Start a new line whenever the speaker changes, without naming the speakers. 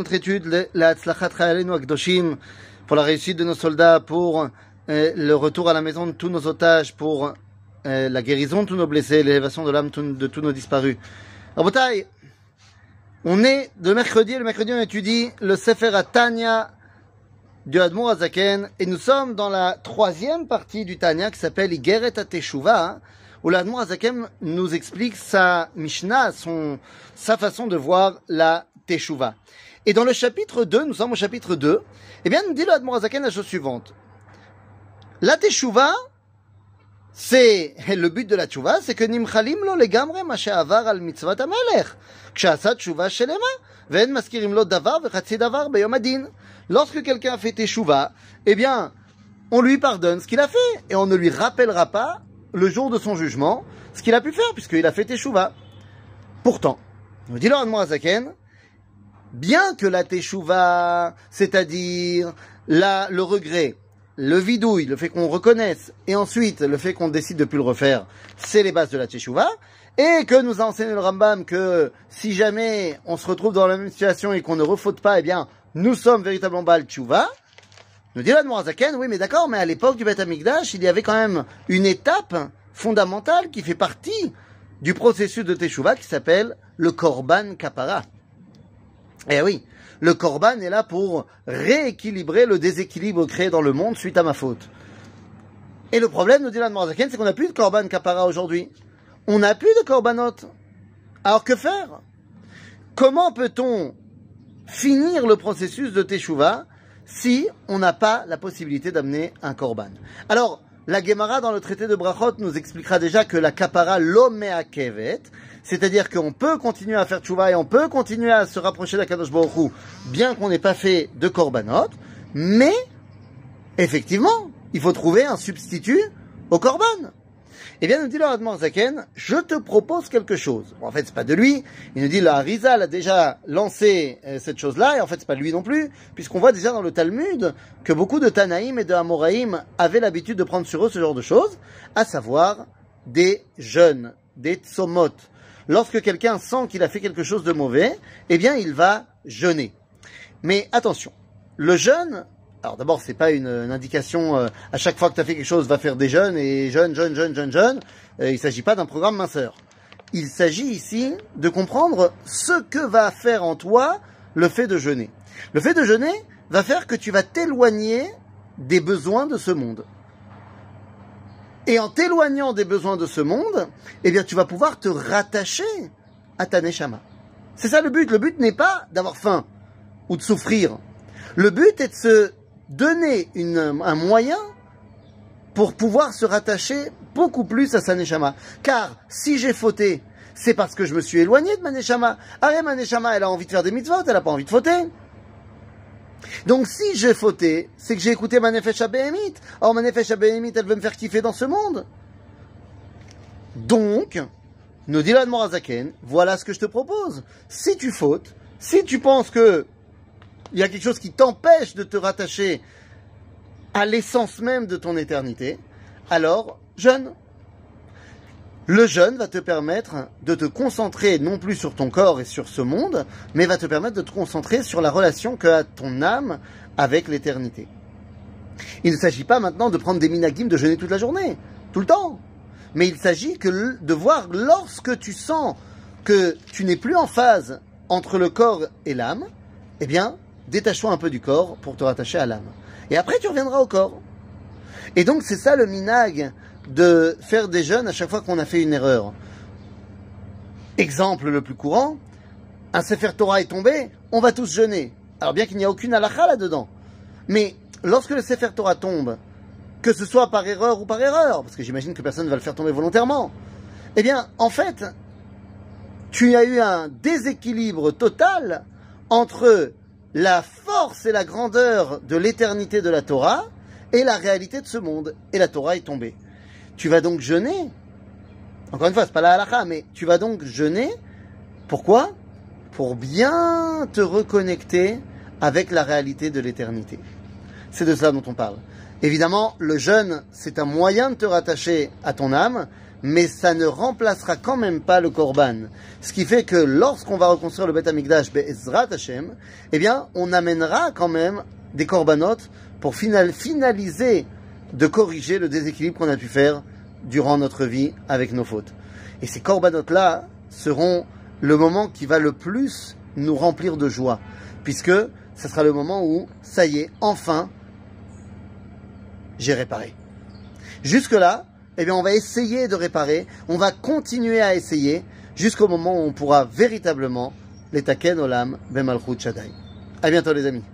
notre étude, la pour la réussite de nos soldats, pour euh, le retour à la maison de tous nos otages, pour euh, la guérison de tous nos blessés, l'élévation de l'âme de tous nos disparus. Rabotai, on est de mercredi, le mercredi on étudie le Sefer Tanya du Admor Azaken, et nous sommes dans la troisième partie du Tanya qui s'appelle Igeret Ateshuva, où l'Admor Azaken nous explique sa Mishnah, son, sa façon de voir la Teshuva. Et dans le chapitre 2, nous sommes au chapitre 2, eh bien, nous dit le Admorazaken la chose suivante. La teshuva, c'est le but de la teshuva, c'est que nimchalim lo legamre ma she'avar al mitzvat hamelech, ksha'asa teshuva shelema, ve'en maskirim lo davar ve'chatzi davar beyom adin. Lorsque quelqu'un fait teshuva, eh bien, on lui pardonne ce qu'il a fait et on ne lui rappellera pas le jour de son jugement ce qu'il a pu faire puisqu'il a fait teshuva. Pourtant, nous dit le Admorazaken, bien que la teshuva, c'est-à-dire la, le regret, le vidouille, le fait qu'on reconnaisse, et ensuite le fait qu'on décide de plus le refaire, c'est les bases de la teshuva, et que nous a enseigné le Rambam que si jamais on se retrouve dans la même situation et qu'on ne refaute pas, eh bien, nous sommes véritablement Baal Tshuva. Nous dit la oui, mais d'accord, mais à l'époque du Beth Amikdash, il y avait quand même une étape fondamentale qui fait partie du processus de Teshuvah qui s'appelle le Korban Kapara. Eh oui, le Korban est là pour rééquilibrer le déséquilibre créé dans le monde suite à ma faute. Et le problème, nous dit la c'est qu'on n'a plus de Korban Kapara aujourd'hui on n'a plus de korbanot. Alors que faire? Comment peut-on finir le processus de teshuva si on n'a pas la possibilité d'amener un korban Alors, la Gemara dans le traité de Brachot nous expliquera déjà que la kapara l'omea kevet, c'est-à-dire qu'on peut continuer à faire teshuva et on peut continuer à se rapprocher d'Akadosh Baruch bien qu'on n'ait pas fait de korbanot, mais effectivement, il faut trouver un substitut au korban. Eh bien, nous dit le Admor Zaken, je te propose quelque chose. en fait, c'est pas de lui. Il nous dit, la Rizal a déjà lancé euh, cette chose-là, et en fait, c'est pas de lui non plus, puisqu'on voit déjà dans le Talmud que beaucoup de Tanaïm et de Amoraïm avaient l'habitude de prendre sur eux ce genre de choses, à savoir des jeûnes, des tsomot. Lorsque quelqu'un sent qu'il a fait quelque chose de mauvais, eh bien, il va jeûner. Mais attention, le jeûne, alors d'abord, c'est pas une, indication euh, à chaque fois que tu as fait quelque chose, va faire des jeunes et jeunes, jeunes, jeunes, jeunes, jeunes. Euh, il s'agit pas d'un programme minceur. Il s'agit ici de comprendre ce que va faire en toi le fait de jeûner. Le fait de jeûner va faire que tu vas t'éloigner des besoins de ce monde. Et en t'éloignant des besoins de ce monde, eh bien, tu vas pouvoir te rattacher à ta neshama. C'est ça le but. Le but n'est pas d'avoir faim ou de souffrir. Le but est de se donner un moyen pour pouvoir se rattacher beaucoup plus à sa neshama. Car si j'ai fauté, c'est parce que je me suis éloigné de ma neshama. Arrête, ma elle a envie de faire des mitzvot, elle n'a pas envie de fauter. Donc si j'ai fauté, c'est que j'ai écouté ma nefesh Or ma nefesh elle veut me faire kiffer dans ce monde. Donc, nous dit Morazaken, voilà ce que je te propose. Si tu fautes, si tu penses que il y a quelque chose qui t'empêche de te rattacher à l'essence même de ton éternité, alors jeûne. Le jeûne va te permettre de te concentrer non plus sur ton corps et sur ce monde, mais va te permettre de te concentrer sur la relation que a ton âme avec l'éternité. Il ne s'agit pas maintenant de prendre des minagim de jeûner toute la journée, tout le temps. Mais il s'agit que de voir lorsque tu sens que tu n'es plus en phase entre le corps et l'âme, eh bien, détache-toi un peu du corps pour te rattacher à l'âme. Et après, tu reviendras au corps. Et donc, c'est ça le minag de faire des jeûnes à chaque fois qu'on a fait une erreur. Exemple le plus courant, un Sefer Torah est tombé, on va tous jeûner. Alors bien qu'il n'y a aucune halakha là-dedans. Mais lorsque le Sefer Torah tombe, que ce soit par erreur ou par erreur, parce que j'imagine que personne ne va le faire tomber volontairement, eh bien, en fait, tu as eu un déséquilibre total entre la force et la grandeur de l'éternité de la Torah et la réalité de ce monde. Et la Torah est tombée. Tu vas donc jeûner. Encore une fois, c'est pas la halakha, mais tu vas donc jeûner. Pourquoi? Pour bien te reconnecter avec la réalité de l'éternité. C'est de cela dont on parle. Évidemment, le jeûne, c'est un moyen de te rattacher à ton âme, mais ça ne remplacera quand même pas le korban. Ce qui fait que lorsqu'on va reconstruire le Beth Amikdash Be'ezrat Hashem, eh bien, on amènera quand même des korbanot pour finaliser de corriger le déséquilibre qu'on a pu faire durant notre vie avec nos fautes. Et ces korbanot-là seront le moment qui va le plus nous remplir de joie, puisque ce sera le moment où, ça y est, enfin, j'ai réparé. Jusque-là, eh bien, on va essayer de réparer, on va continuer à essayer jusqu'au moment où on pourra véritablement les taken olam bemalchut shadai. À bientôt les amis.